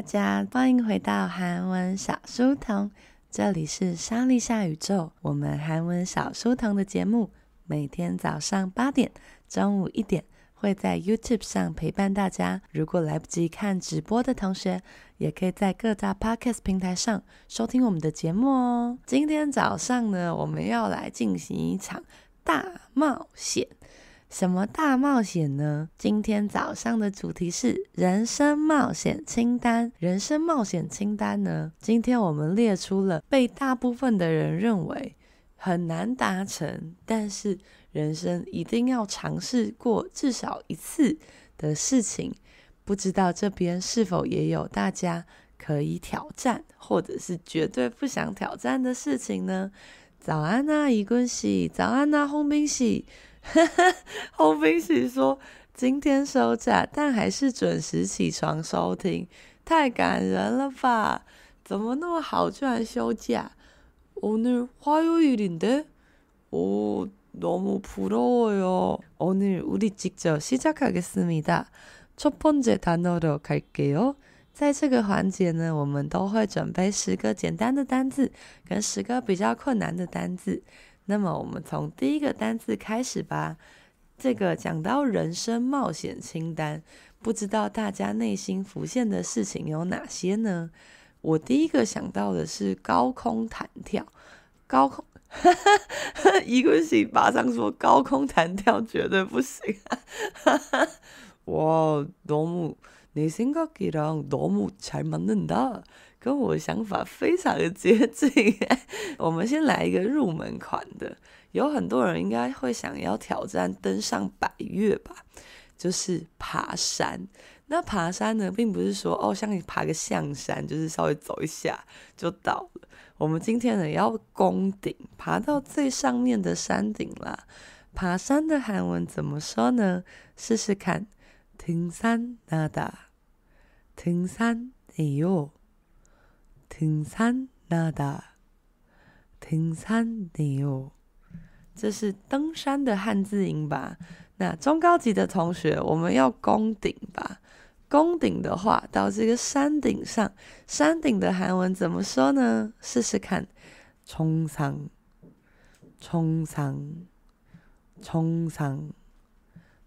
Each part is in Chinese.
大家，欢迎回到韩文小书童，这里是莎莉夏宇宙，我们韩文小书童的节目，每天早上八点、中午一点会在 YouTube 上陪伴大家。如果来不及看直播的同学，也可以在各大 Podcast 平台上收听我们的节目哦。今天早上呢，我们要来进行一场大冒险。什么大冒险呢？今天早上的主题是人生冒险清单。人生冒险清单呢，今天我们列出了被大部分的人认为很难达成，但是人生一定要尝试过至少一次的事情。不知道这边是否也有大家可以挑战，或者是绝对不想挑战的事情呢？早安啊，宜君喜！早安啊，홍빈喜！홍빈喜说今天休假，但还是准时起床收听，太感人了吧？怎么那么好，居然休假？오늘화요일인데오너무부러워요오늘우리직접시작하겠습니다 첫 번째 단어로 갈게요。在这个环节呢，我们都会准备十个简单的单字跟十个比较困难的单字。 那么我们从第一个单字开始吧。这个讲到人生冒险清单，不知道大家内心浮现的事情有哪些呢？我第一个想到的是高空弹跳。高空，一个是马上说高空弹跳绝对不行。哇，너무내생각이랑너무잘맞는다， 跟我想法非常的接近。我们先来一个入门款的，有很多人应该会想要挑战登上百岳吧，就是爬山。那爬山呢，并不是说哦，像你爬个象山，就是稍微走一下就到了。我们今天呢，要攻顶，爬到最上面的山顶啦。爬山的韩文怎么说呢？试试看。등산하다，등산해요， 등산하다，등산해요。这是登山的汉字音吧？那中高级的同学，我们要攻顶吧？攻顶的话，到这个山顶上，山顶的韩文怎么说呢？试试看，冲上，冲上，冲上。冲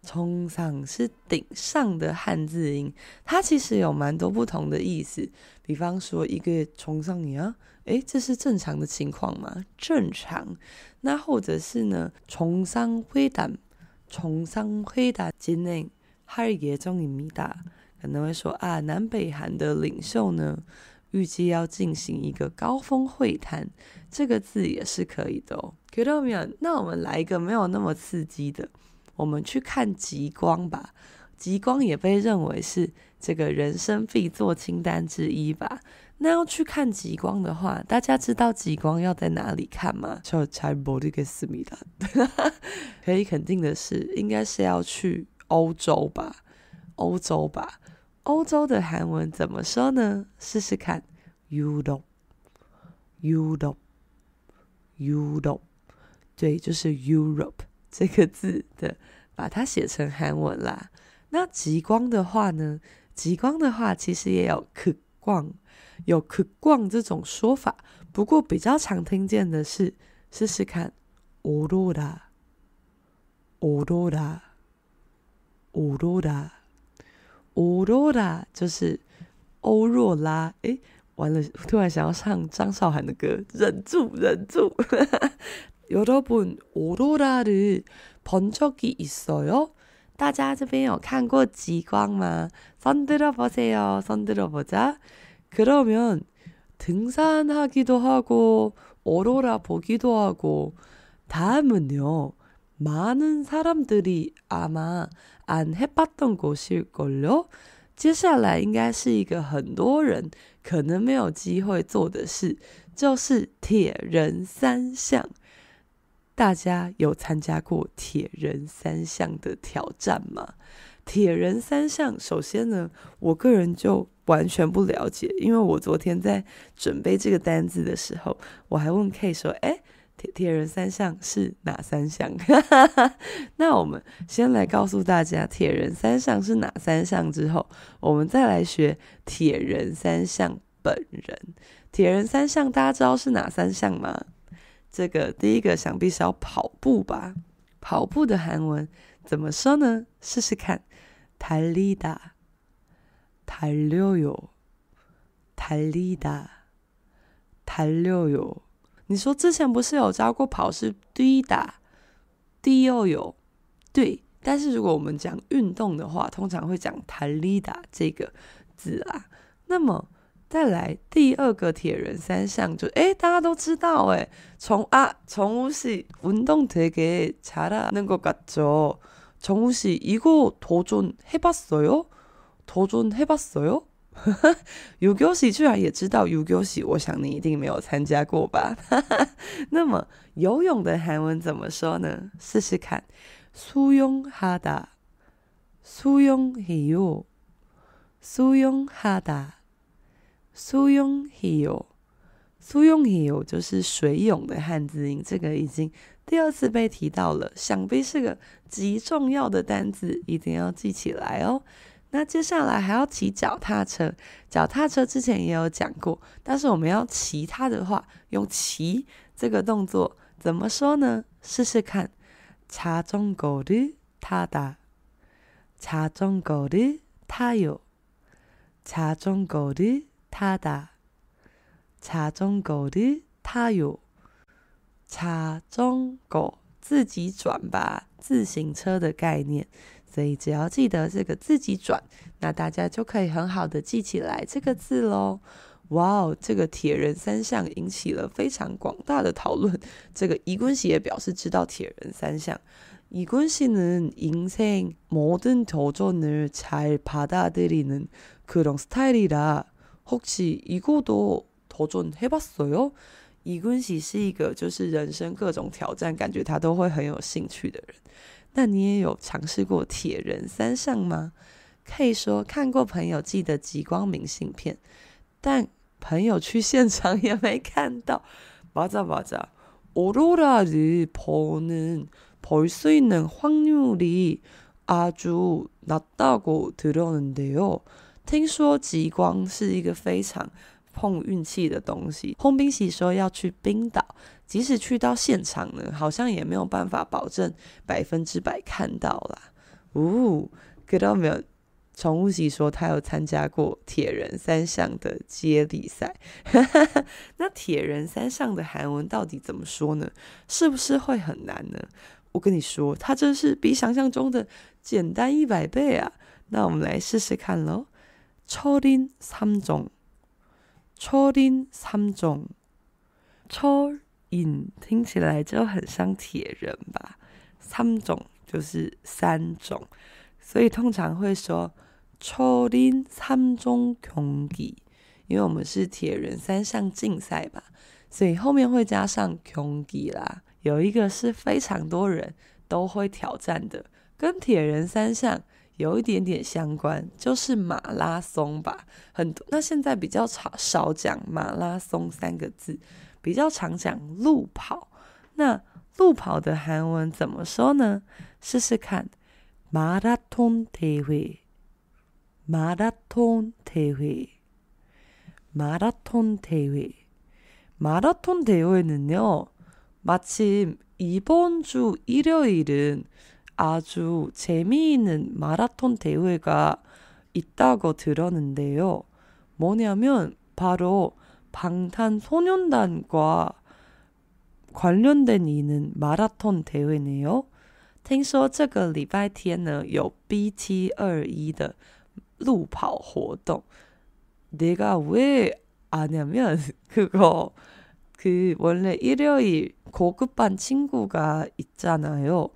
重上是顶上的汉字音，它其实有蛮多不同的意思。比方说，一个重上音啊，诶，这是正常的情况吗？正常。那或者是呢，重上灰达，重上灰达。今内哈里杰中于米达可能会说啊，南北韩的领袖呢，预计要进行一个高峰会谈。这个字也是可以的哦。看到没有？那我们来一个没有那么刺激的。我们去看极光吧，极光也被认为是这个人生必做清单之一吧。那要去看极光的话，大家知道极光要在哪里看吗？可以肯定的是，应该是要去欧洲吧？欧洲吧？欧洲的韩文怎么说呢？试试看，Europe，Europe，Europe，对，就是 Europe。这个字的，把它写成韩文啦。那极光的话呢？极光的话其实也有극光，有극光这种说法。不过比较常听见的是，试试看，오로라，오로라，오로라，오로라就是欧若拉。诶，完了，突然想要唱张韶涵的歌，忍住，忍住。 여러분오로라를본적이있어요？大家这边有看过极光吗？손들어보세요，손들어보자그러면등산하기도하고오로라보기도하고다음은요많은사람들이아마안해봤던곳일걸요？接下来应该是一个很多人可能没有机会做的事，就是铁人三项。 大家有参加过铁人三项的挑战吗？铁人三项，首先呢，我个人就完全不了解，因为我昨天在准备这个单子的时候，我还问 K 说：“诶，铁铁人三项是哪三项？那我们先来告诉大家铁人三项是哪三项，之后我们再来学铁人三项本人。铁人三项大家知道是哪三项吗？这个第一个想必是要跑步吧？跑步的韩文怎么说呢？试试看，달리다，달려요，달리다，달려요。你说之前不是有教过跑是뛰다，뛰어요，对。但是如果我们讲运动的话，通常会讲달리다这个字啊。那么 再来第二个铁人三项，就诶，大家都知道诶，从啊，从无喜运动되게잘하는것같죠정우씨이거도전해봤어요도전해봤어요有교시居然也知道有교시，我想你一定没有参加过吧？那么游泳的韩文怎么说呢？试试看，수영하다，수영해 요， 수영하다， 수영해 요， 수영해요就是水泳的汉字音，这个已经第二次被提到了，想必是个极重要的单字，一定要记起来哦。那接下来还要骑脚踏车，脚踏车之前也有讲过，但是我们要骑它的话，用骑这个动作怎么说呢？试试看，자전거를타다，자전거를타 요， 자전거를 타 다， 자전거를타 요， 자전거自己转吧，自行车的概念。所以只要记得这个自己转，那大家就可以很好的记起来这个字喽。哇哦，这个铁人三项引起了非常广大的讨论。这个이군 씨也表示知道铁人三项。이군씨는인생모든도전을잘받아들이는그런스타일이라 혹시이거도도전해봤어요？이군 씨是一个就是人生各种挑战，感觉他都会很有兴趣的人。那你也有尝试过铁人三项吗？可以说看过朋友寄的极光明信片，但朋友去现场也没看到。맞아맞아오로라를보는볼수있는확률이아주낮다고들었는데요。 听说极光是一个非常碰运气的东西。碰冰席说要去冰岛，即使去到现场呢，好像也没有办法保证百分之百看到啦。呜、哦，给到没有？宠物喜说他有参加过铁人三项的接力赛，那铁人三项的韩文到底怎么说呢？是不是会很难呢？我跟你说，它真是比想象中的简单一百倍啊！那我们来试试看喽。 철인삼 종， 철인삼 종， 철。音听起来就很像铁人吧？三种就是三种，所以通常会说철인三种竞技，因为我们是铁人三项竞赛吧，所以后面会加上竞技啦。有一个是非常多人都会挑战的，跟铁人三项 有一点点相关，就是马拉松吧。很多，那现在比较少少讲马拉松三个字。比较常讲路跑，那路跑的韩文怎么说呢？试试看，마라톤대회，마라톤대회，마라톤대회，마라톤대회는요마침이번주일요일은 아주재미있는마라톤대회가있다고들었는데요뭐냐면바로 방탄소년단과 관련된 이는 마라톤 대회네요. 听说这个礼拜天呢有 BT21的路跑活动. 내가 왜 아냐면 그거 그 원래 일요일 고급반 친구가 있잖아요.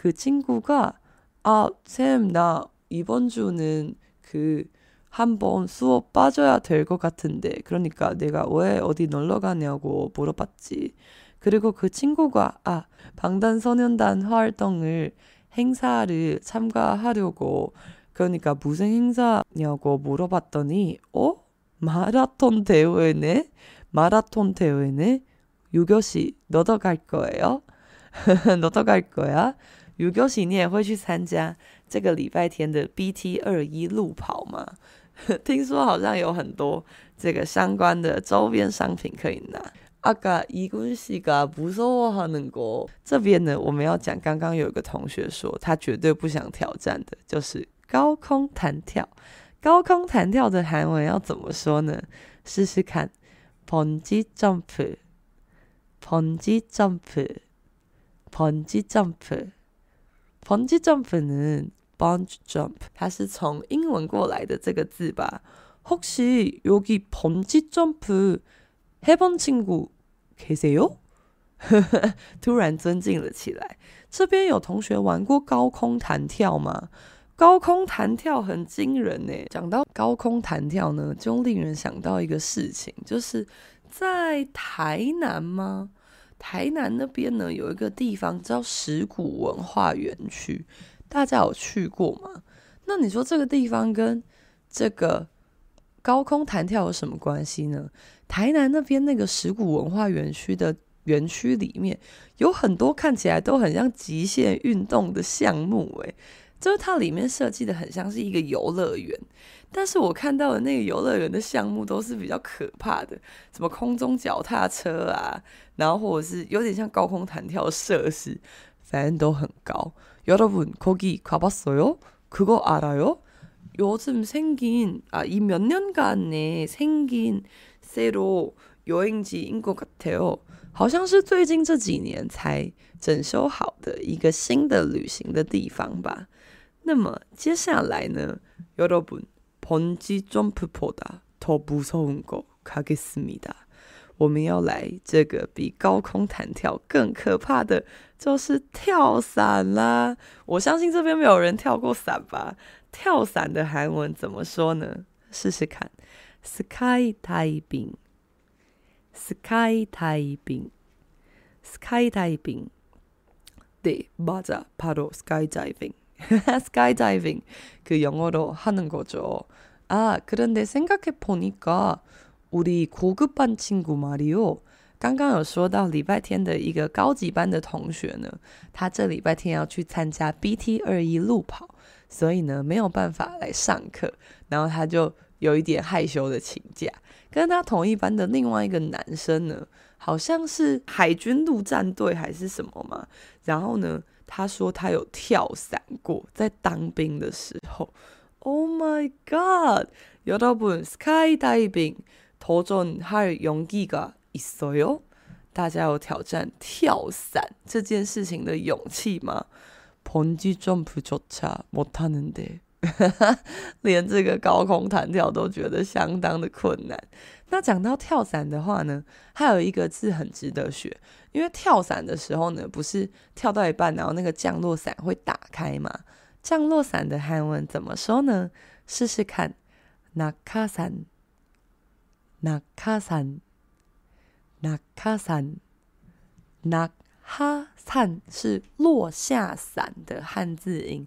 그 친구가 아, 쌤, 나 이번 주는 그 한번 수업 빠져야 될 것 같은데 그러니까 내가 왜 어디 놀러 가냐고 물어봤지. 그리고 그 친구가 아 방탄소년단 활동을 행사를 참가하려고 그러니까 무슨 행사냐고 물어봤더니 어 마라톤 대회네 마라톤 대회네 유교시 너도 갈 거예요? 너도 갈 거야? 如果喜，你也会去参加这个礼拜天的 BT 二一路跑吗？听说好像有很多这个相关的周边商品可以拿。阿嘎伊个西嘎不是我好能过。这边呢，我们要讲刚刚有一个同学说他绝对不想挑战的，就是高空弹跳。高空弹跳的韩文要怎么说呢？试试看，蹦极 jump，蹦极 jump，蹦极 jump。번지 점프，번지 점프，번지 점프는 Bungee jump，它是从英文过来的这个字吧？혹시여기번지점프해본친구계세요？突然尊敬了起来。这边有同学玩过高空弹跳吗？高空弹跳很惊人呢。讲到高空弹跳呢，就令人想到一个事情，就是在台南吗？ 台南那边呢，有一个地方叫石鼓文化园区。大家有去过吗？那你说这个地方跟这个高空弹跳有什么关系呢？台南那边那个石鼓文化园区的园区里面有很多看起来都很像极限运动的项目，诶，就是它里面设计的很像是一个游乐园，但是我看到的那个游乐园的项目都是比较可怕的，什么空中脚踏车啊，然后或者是有点像高空弹跳设施，反正都很高。 여러분 거기 가봤어요? 그거 알아요? 요즘 생긴 아, 이 몇 년간에 생긴 새로 여행지인 것 같아요. 好像是最近这几年才 整修好的一个新的旅行的地方吧。那么接下来呢 여러분 번지 점프보다 더 무서운 거 가겠습니다. 我们要来这个比高空弹跳更可怕的，就是跳伞啦！我相信这边没有人跳过伞吧？跳伞的韩文怎么说呢？试试看，sky diving，sky diving，sky diving。 对，맞아바로 sky diving，sky diving 그 영어로 하는 거죠。 啊，그런데생각해보니까 우리고급반친구말이요。 刚刚有说到礼拜天的一个高级班的同学呢，他这礼拜天要去参加 BT 二一路跑，所以呢没有办法来上课，然后他就 有一点害羞的请假。跟他同一班的另外一个男生呢，好像是海军陆战队还是什么嘛，然后呢他说他有跳伞过，在当兵的时候。Oh my god！여러분 skydiving 도전할 용기가 있어요? 大家有挑战跳伞这件事情的勇气吗？번지 점프조차 못하는데， 连这个高空弹跳都觉得相当的困难。那讲到跳伞的话呢，还有一个字很值得学，因为跳伞的时候呢，不是跳到一半，然后那个降落伞会打开吗？降落伞的韩文怎么说呢？试试看，那卡伞，那卡伞，那卡伞，那哈伞是落下伞的汉字音。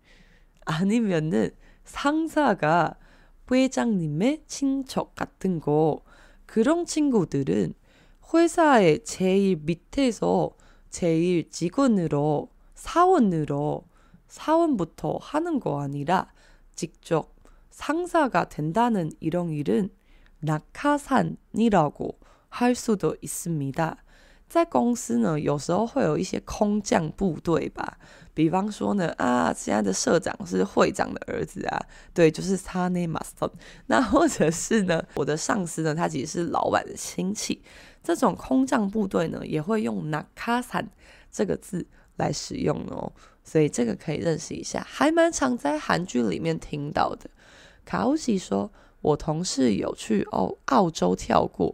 아니면은 상사가 회장님의 친척 같은 거 그런 친구들은 회사의 제일 밑에서 제일 직원으로 사원으로 사원부터 하는 거 아니라 직접 상사가 된다는 이런 일은 낙하산이라고 할 수도 있습니다. 在公司呢，有时候会有一些空降部队吧，比方说呢，啊，现在的社长是会长的儿子啊，对，就是他那马斯。那或者是呢，我的上司呢，他其实是老板的亲戚。这种空降部队呢，也会用 “naka han” 这个字来使用哦，所以这个可以认识一下，还蛮常在韩剧里面听到的。卡欧西说，我同事有去澳澳洲跳过。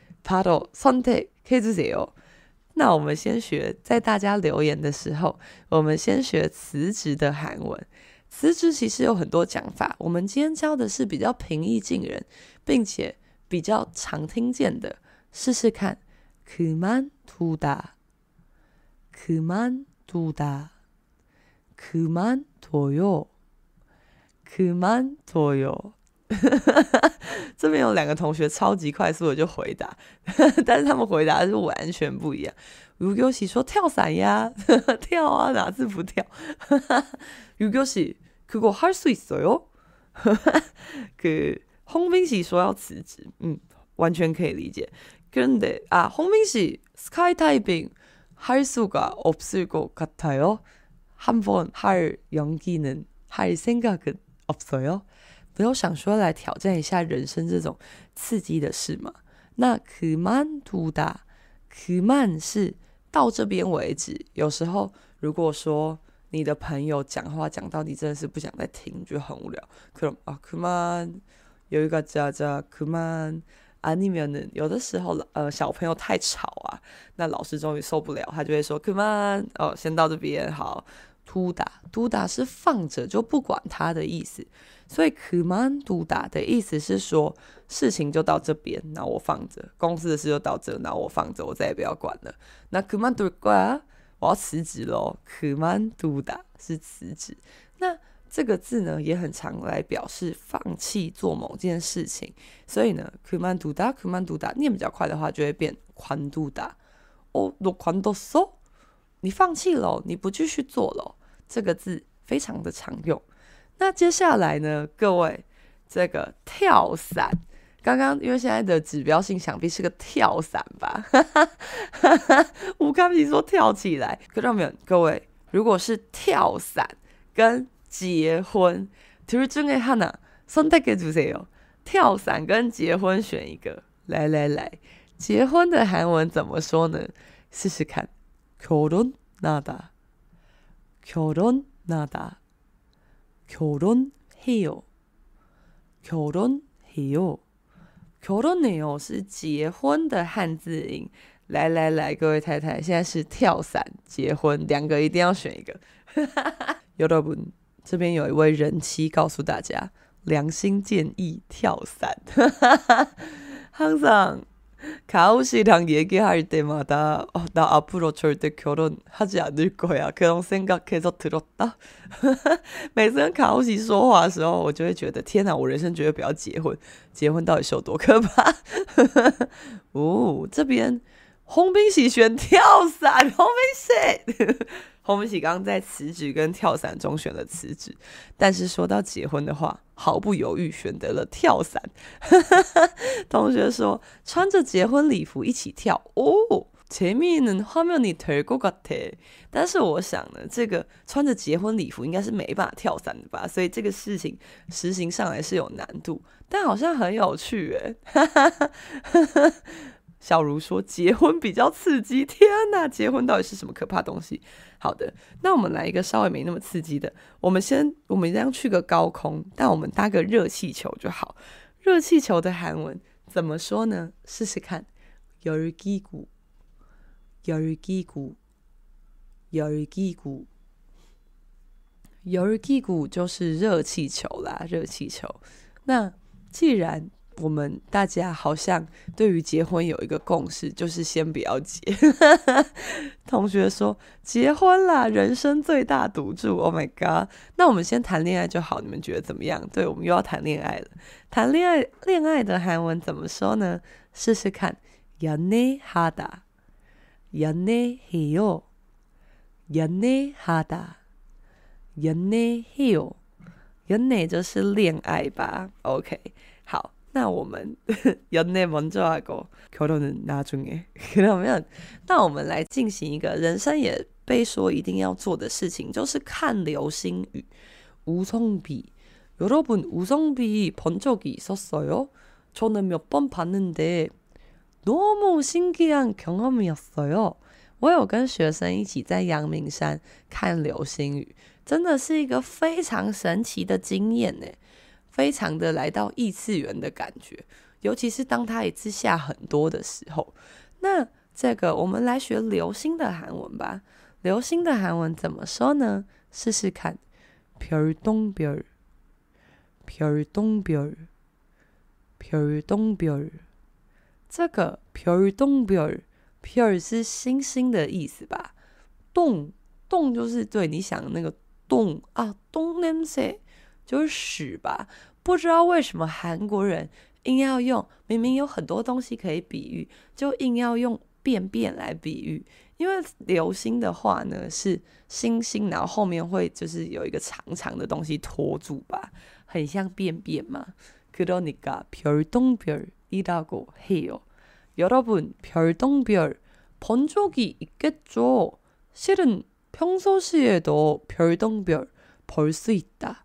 바로선택해주세요。那我们先学，在大家留言的时候，我们先学辞职的韩文。辞职其实有很多讲法，我们今天教的是比较平易近人，并且比较常听见的。试试看，그만두다그만두다그만둬요그만둬요。 这边有两个同学超级快速的就回答，但是他们回答是完全不一样。如果是说跳伞呀，跳啊，哪次不跳？如果是그거할수있어요？그 홍빈씨说要辞职，嗯，完全可以理解。그런데啊，홍빈씨 스카이다이빙 할 수가 없을 것 같아요. 한번 할 용기는 할 생각은 없어요. 不要想说来挑战一下人生这种刺激的事嘛？那 k u m a n t u d a k u m a n 是到这边为止。有时候如果说你的朋友讲话讲到你真的是不想再听，就很无聊。可能啊 k u m a n 有一个叫叫 k u m a n 啊，你们呢？有的时候，呃，小朋友太吵啊，那老师终于受不了，他就会说 “Come on，哦，先到这边好。”突打突打是放着就不管他的意思。所以，komando 的意思是说，事情就到这边，那我放着，公司的事就到这，那我放着，我再也不要管了。那 komandoa，我要辞职喽。komando 是辞职。那这个字呢，也很常来表示放弃做某件事情。所以呢，komando，komando，念比较快的话，就会变宽度大。哦，do 宽度 so，你放弃咯，你不继续做了。这个字非常的常用。那接下来呢，各位，这个跳伞，刚刚因为现在的指标性想必是个跳伞吧？吴康平说跳起来，看到没有？各位，如果是跳伞跟结婚，둘 중에 하나 선택해주세요。跳伞跟结婚选一个，来来来，结婚的韩文怎么说呢？试试看，결혼하다결혼하다 결혼해요결혼해요결혼해요是结婚的汉字音。来来来，各位太太，现在是跳伞结婚，两个一定要选一个。여러분，这边有一位人妻告诉大家，良心建议跳伞。항상 가오 씨랑 얘기할 때마다 어, 나 앞으로 절대 결혼하지 않을 거야. 그런 생각해서 들었다. 每次跟卡欧喜说话的时候，我就会觉得天哪，我人生绝对不要结婚。结婚到底是有多可怕？哦，这边홍빈씨选跳伞，홍빈씨。洪明喜刚刚在辞职跟跳伞中选了辞职，但是说到结婚的话， 毫不犹豫选择了跳伞。同学说穿着结婚礼服一起跳哦，前面呢画面你腿够高的，但是我想呢，这个穿着结婚礼服应该是没办法跳伞的吧，所以这个事情实行上来是有难度，但好像很有趣诶。小茹说：“结婚比较刺激，天哪！结婚到底是什么可怕东西？”好的，那我们来一个稍微没那么刺激的。我们先，我们一样去个高空，但我们搭个热气球就好。热气球的韩文怎么说呢？试试看，열기구，열기구，열기구，열기구就是热气球啦，热气球。那既然 我们大家好像对于结婚有一个共识，就是先不要结。同学说结婚啦，人生最大赌注。Oh my god！那我们先谈恋爱就好，你们觉得怎么样？对，我们又要谈恋爱了。谈恋爱，恋爱的韩文怎么说呢？试试看，연애하다，연애해요，연애하다，연애해요，연애就是恋爱吧？OK，好。 那我们연애먼저하고결혼은나중에그러면那我们来进行一个人生也被说一定要做的事情，就是看流星雨。우성비여러분우성비본적이있었어요저는몇번봤는데너무신기한경험이었어요我有跟学生一起在阳明山看流星雨，真的是一个非常神奇的经验呢， 非常的来到异次元的感觉，尤其是当它一次下很多的时候。那这个我们来学流星的韩文吧。流星的韩文怎么说呢？试试看，별똥별，별똥별，별똥별。这个별똥별。별是星星的意思吧？洞洞就是对你想的那个洞啊，洞냄새 就是屎吧？不知道为什么韩国人硬要用，明明有很多东西可以比喻，就硬要用便便来比喻。因为流星的话呢是星星，然后后面会就是有一个长长的东西拖住吧，很像便便嘛。그러니까별똥별이라고해요 여러분, 별똥별 본 적이 있겠죠? 실은 평소시에도 별똥별 볼 수 있다.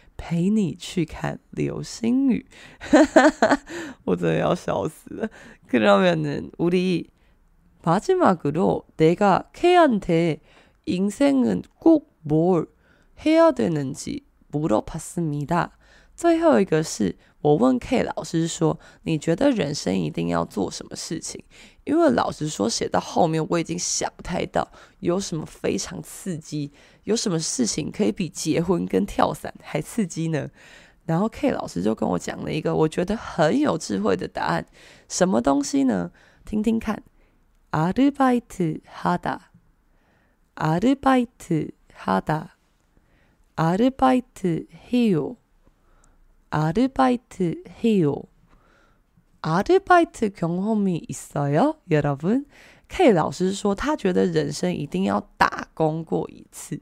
陪你去看流星雨。我真的要笑死了。그러면은우리마지막으로내가 K한테 인생은 꼭 뭘 해야 되는지 물어봤습니다. 最后一个是我问 K 老师说：“你觉得人生一定要做什么事情？”因为老实说，写到后面我已经想不太到有什么非常刺激， 有什么事情可以比结婚跟跳伞还刺激呢？然后 K 老师就跟我讲了一个我觉得很有智慧的答案，什么东西呢？听听看，아르바이트하다。 아르바이트하다， 아르바이트해요아르바이트해요아르바이트경험이있어요여러분 K 老师说，他觉得人生一定要打工过一次。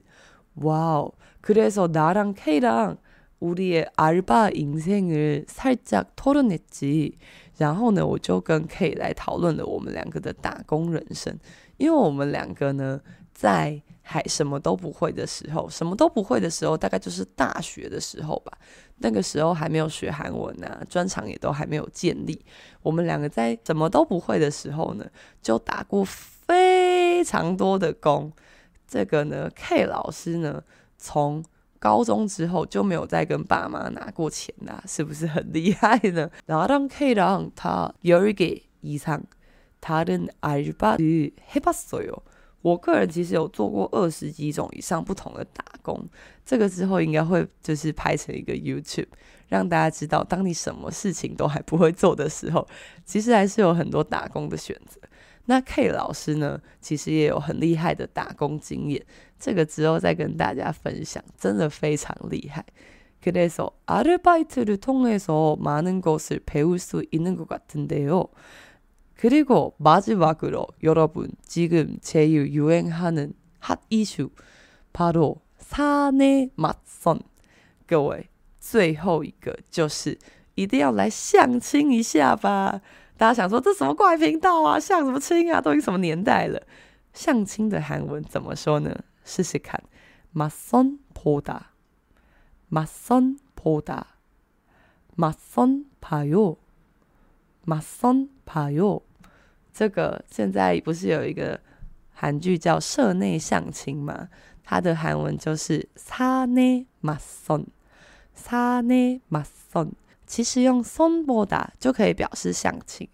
哇哦！그래서나랑 K 랑우리의알바인생을살짝토론했지然后呢，我就跟 K 来讨论了我们两个的打工人生，因为我们两个呢。在还什么都不会的时候，什么都不会的时候，大概就是大学的时候吧。那个时候还没有学韩文啊，专长也都还没有建立。我们两个在什么都不会的时候呢，就打过非常多的工。 这个呢，K 老师呢，从高中之后就没有再跟爸妈拿过钱啦，是不是很厉害呢？然后让 K 让他有一个以上他的알바를해봤어요。我个人其实有做过二十几种以上不同的打工，这个之后应该会就是拍成一个 YouTube，让大家知道，当你什么事情都还不会做的时候，其实还是有很多打工的选择。 那 K 老师呢，其实也有很厉害的打工经验，这个之后再跟大家分享，真的非常厉害。그래서아르바이트를통해서많은것을배울수있는것같은데요 그리고 마지막으로 여러분 지금 제일 유행하는 핫 이슈 바로 사내 맞선 各位最后一个就是一定要来相亲一下吧。 大家想说这什么怪频道啊，相什么亲啊，都已经什么年代了？相亲的韩文怎么说呢？试试看，맞선보다， 맞선보다， 맞선봐요， 맞선봐요。这个现在不是有一个韩剧叫《社内相亲》吗？它的韩文就是“사내맞선”，“사내맞선”。 其实用“선보다”就可以表示相亲，“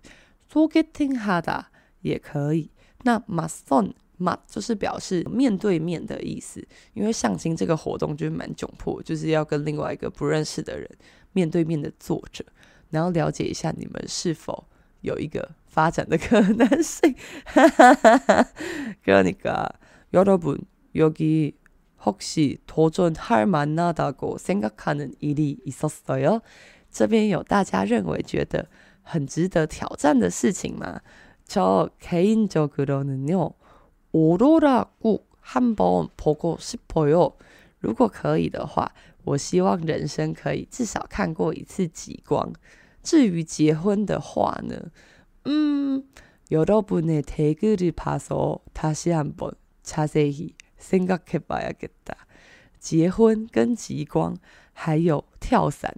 소개팅하다”也可以。那“맞선”“맞”就是表示面对面的意思，因为相亲这个活动就是蛮窘迫，就是要跟另外一个不认识的人面对面的坐着，然后了解一下你们是否有一个。 发展的可能性。그러니까여러분여기혹시도전할만하다고생각하는일이있었어요 这边有大家认为觉得很值得挑战的事情吗？저개인적으로는요오로라꼭한번보고싶어요如果可以的话，我希望人生可以至少看过一次极光。至于结婚的话呢，嗯，여러분의대글을봐서다시한번자세히생각해봐야겠다。结婚跟极光还有跳伞，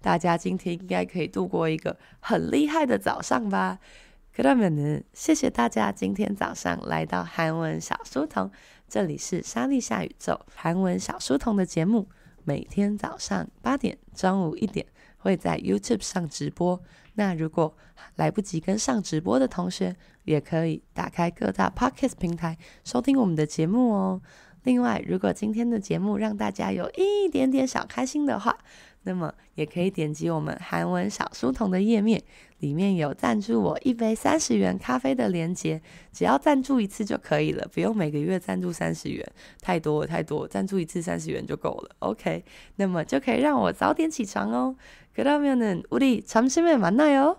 大家今天应该可以度过一个很厉害的早上吧。그러면은谢谢大家今天早上来到韩文小书童，这里是莎莉夏宇宙韩文小书童的节目，每天早上八点、中午一点会在 YouTube 上直播。那如果来不及跟上直播的同学，也可以打开各大 Podcast 平台收听我们的节目哦。另外，如果今天的节目让大家有一点点小开心的话， 那么也可以点击我们韩文小书童的页面，里面有赞助我一杯三十元咖啡的链接，只要赞助一次就可以了，不用每个月赞助三十元，太多了太多，赞助一次三十元就够了。OK，那么就可以让我早点起床哦。그러면은우리점심에만나요